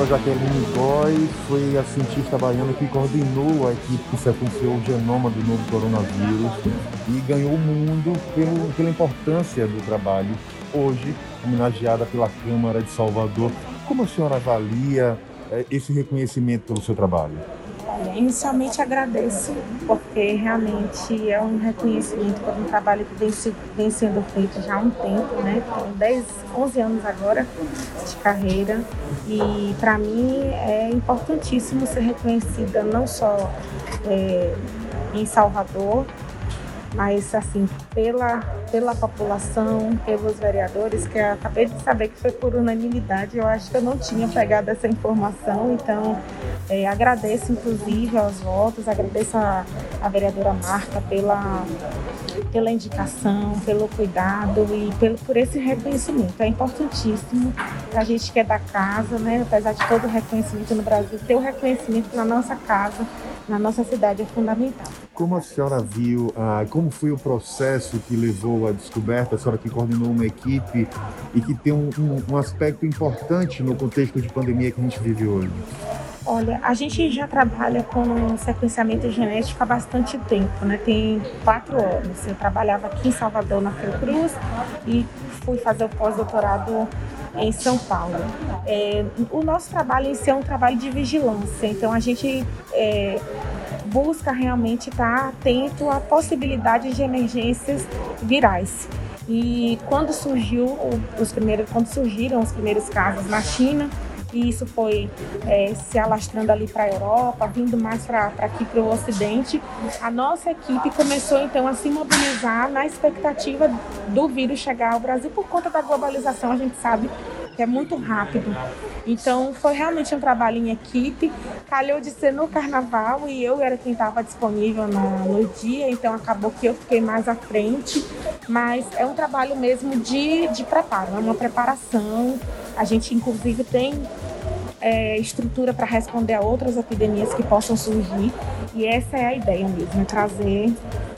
professora Jaqueline Góes foi a cientista baiana que coordenou a equipe que sequenciou o genoma do novo coronavírus e ganhou o mundo pelo, pela importância do trabalho. Hoje, homenageada pela Câmara de Salvador, como a senhora avalia é, esse reconhecimento pelo seu trabalho? Inicialmente agradeço, porque realmente é um reconhecimento por um trabalho que vem, vem sendo feito já há um tempo, né? Tem 10, 11 anos agora de carreira. E para mim é importantíssimo ser reconhecida não só é, em Salvador, mas assim, pela, pela população, pelos vereadores, que acabei de saber que foi por unanimidade, eu acho que eu não tinha pegado essa informação, então é, agradeço inclusive aos votos, agradeço a, a vereadora Marta pela, pela indicação, pelo cuidado e pelo, por esse reconhecimento. É importantíssimo a gente que é da casa, né, apesar de todo o reconhecimento no Brasil, ter o reconhecimento na nossa casa na nossa cidade é fundamental. Como a senhora viu, ah, como foi o processo que levou à descoberta, a senhora que coordenou uma equipe e que tem um, um, um aspecto importante no contexto de pandemia que a gente vive hoje? Olha, a gente já trabalha com sequenciamento genético há bastante tempo, né? Tem quatro anos. Eu trabalhava aqui em Salvador, na Fiocruz, e fui fazer o pós-doutorado em São Paulo. É, o nosso trabalho em si é um trabalho de vigilância, então a gente é, busca realmente estar atento à possibilidade de emergências virais. E quando surgiu os primeiros, quando surgiram os primeiros casos na China, e isso foi é, se alastrando ali para a Europa, vindo mais para aqui para o Ocidente, a nossa equipe começou então a se mobilizar na expectativa do vírus chegar ao Brasil por conta da globalização, a gente sabe que é muito rápido. Então foi realmente um trabalho em equipe. Calhou de ser no carnaval e eu era quem estava disponível no, dia, então acabou que eu fiquei mais à frente. Mas é um trabalho mesmo de, de preparo, é uma preparação. A gente inclusive tem é, estrutura para responder a outras epidemias que possam surgir. E essa é a ideia mesmo, é trazer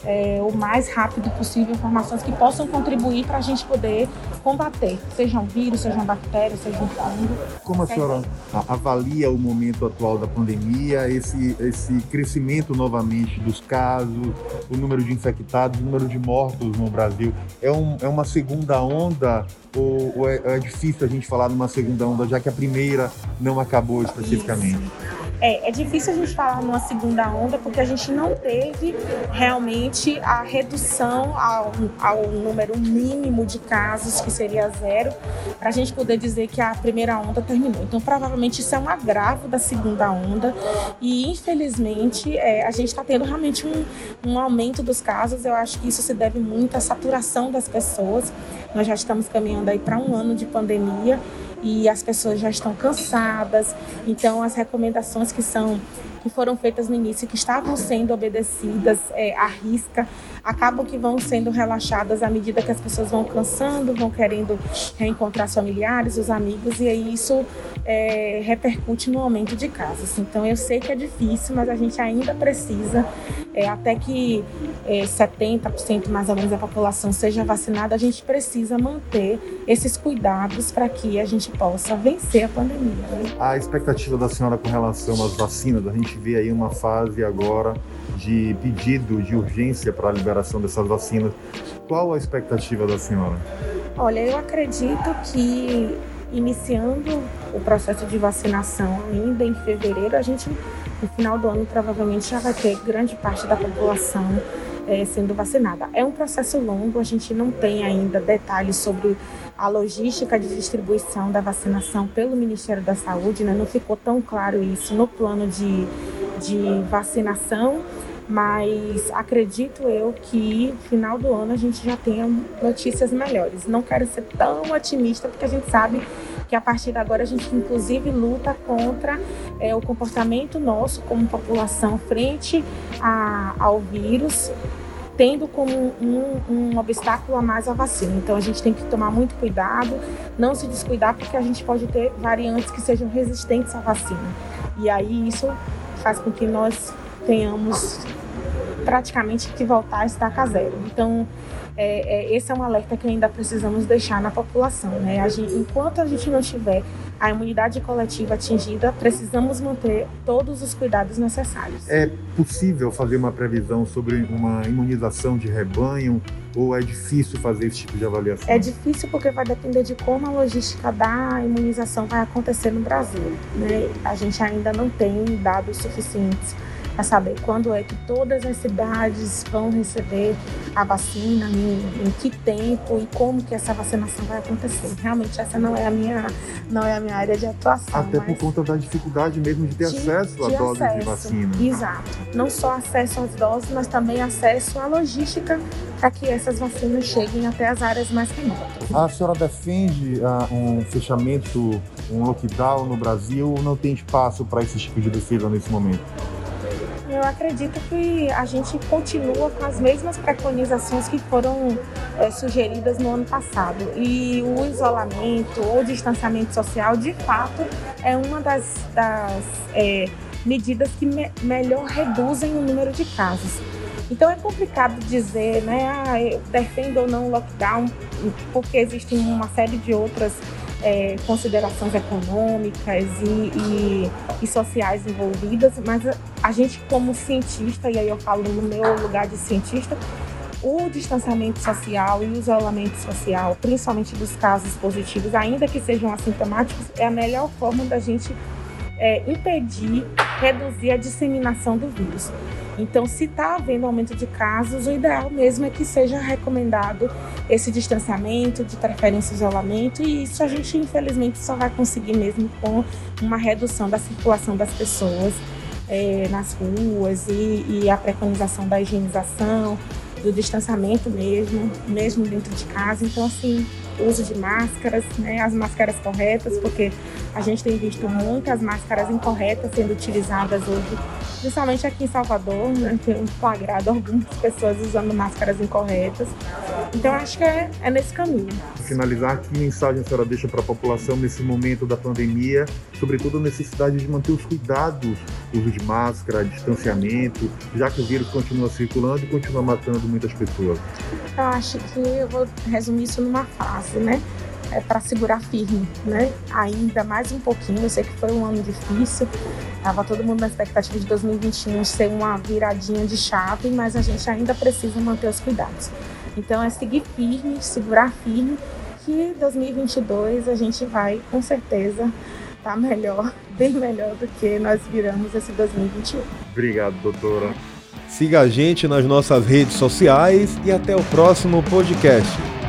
é, o mais rápido possível informações que possam contribuir para a gente poder combater, seja um vírus, seja uma bactéria, seja um fungo. Como a senhora avalia o momento atual da pandemia, esse, esse crescimento novamente dos casos, o número de infectados, o número de mortos no Brasil? É, um, é uma segunda onda ou, ou é, é, difícil a gente falar numa segunda onda, já que a primeira não acabou especificamente? Isso. É, é difícil a gente falar numa segunda onda porque a gente não teve realmente a redução ao, ao número mínimo de casos, que seria zero, para a gente poder dizer que a primeira onda terminou. Então, provavelmente isso é um agravo da segunda onda e, infelizmente, é, a gente está tendo realmente um, um aumento dos casos. Eu acho que isso se deve muito à saturação das pessoas. Nós já estamos caminhando aí para um ano de pandemia e as pessoas já estão cansadas. Então, as recomendações que são que foram feitas no início, que estavam sendo obedecidas é, à risca, acabam que vão sendo relaxadas à medida que as pessoas vão cansando, vão querendo reencontrar os familiares, os amigos, e aí isso é, repercute no aumento de casos. Então eu sei que é difícil, mas a gente ainda precisa, é, até que é, 70% mais ou menos da população seja vacinada, a gente precisa manter esses cuidados para que a gente possa vencer a pandemia. A expectativa da senhora com relação às vacinas, a gente vê aí uma fase agora de pedido de urgência para a liberação dessas vacinas. Qual a expectativa da senhora? Olha, eu acredito que iniciando o processo de vacinação ainda em fevereiro, a gente no final do ano provavelmente já vai ter grande parte da população é, sendo vacinada. É um processo longo, a gente não tem ainda detalhes sobre a logística de distribuição da vacinação pelo Ministério da Saúde, né? não ficou tão claro isso no plano de, de vacinação, mas acredito eu que final do ano a gente já tenha notícias melhores. Não quero ser tão otimista, porque a gente sabe que a partir de agora a gente inclusive luta contra é, o comportamento nosso como população frente a, ao vírus tendo como um, um, obstáculo a mais a vacina. Então a gente tem que tomar muito cuidado, não se descuidar, porque a gente pode ter variantes que sejam resistentes à vacina. E aí isso faz com que nós tenhamos praticamente que voltar a estaca zero. Então é, é, esse é um alerta que ainda precisamos deixar na população. Né? A gente, enquanto a gente não tiver a imunidade coletiva atingida, precisamos manter todos os cuidados necessários. É possível fazer uma previsão sobre uma imunização de rebanho ou é difícil fazer esse tipo de avaliação? É difícil porque vai depender de como a logística da imunização vai acontecer no Brasil. Né? A gente ainda não tem dados suficientes para saber quando é que todas as cidades vão receber a vacina, em, em, que tempo e como que essa vacinação vai acontecer. Realmente essa não é a minha, não é a minha área de atuação. Até por conta da dificuldade mesmo de ter de, acesso à dose acesso, de vacina. Exato. Não só acesso às doses, mas também acesso à logística para que essas vacinas cheguem até as áreas mais remotas. A senhora defende uh, um fechamento, um lockdown no Brasil ou não tem espaço para esse tipo de defesa nesse momento? Eu acredito que a gente continua com as mesmas preconizações que foram é, sugeridas no ano passado. E o isolamento ou distanciamento social, de fato, é uma das, das é, medidas que me, melhor reduzem o número de casos. Então é complicado dizer, né, ah, eu defendo ou não o lockdown, porque existem uma série de outras é, considerações econômicas e, e, e, sociais envolvidas, mas a gente como cientista, e aí eu falo no meu lugar de cientista, o distanciamento social e o isolamento social, principalmente dos casos positivos, ainda que sejam assintomáticos, é a melhor forma da gente é, impedir, reduzir a disseminação do vírus. Então, se está havendo aumento de casos, o ideal mesmo é que seja recomendado esse distanciamento, de preferência isolamento, e isso a gente infelizmente só vai conseguir mesmo com uma redução da circulação das pessoas é, nas ruas e, e a preconização da higienização, do distanciamento mesmo, mesmo dentro de casa. Então, assim, uso de máscaras, né, as máscaras corretas, porque a gente tem visto muitas máscaras incorretas sendo utilizadas hoje, principalmente aqui em Salvador, né, tem flagrado algumas pessoas usando máscaras incorretas. Então acho que é, é nesse caminho. Finalizar, que mensagem a senhora deixa para a população nesse momento da pandemia, sobretudo a necessidade de manter os cuidados, uso de máscara, distanciamento, já que o vírus continua circulando e continua matando muitas pessoas? Eu acho que eu vou resumir isso numa frase, né? é, para segurar firme, né? Ainda mais um pouquinho. Eu sei que foi um ano difícil. Tava todo mundo na expectativa de 2021 ser uma viradinha de chave, mas a gente ainda precisa manter os cuidados. Então é seguir firme, segurar firme, que 2022 a gente vai com certeza tá melhor, bem melhor do que nós viramos esse 2021. Obrigado, doutora. Siga a gente nas nossas redes sociais e até o próximo podcast.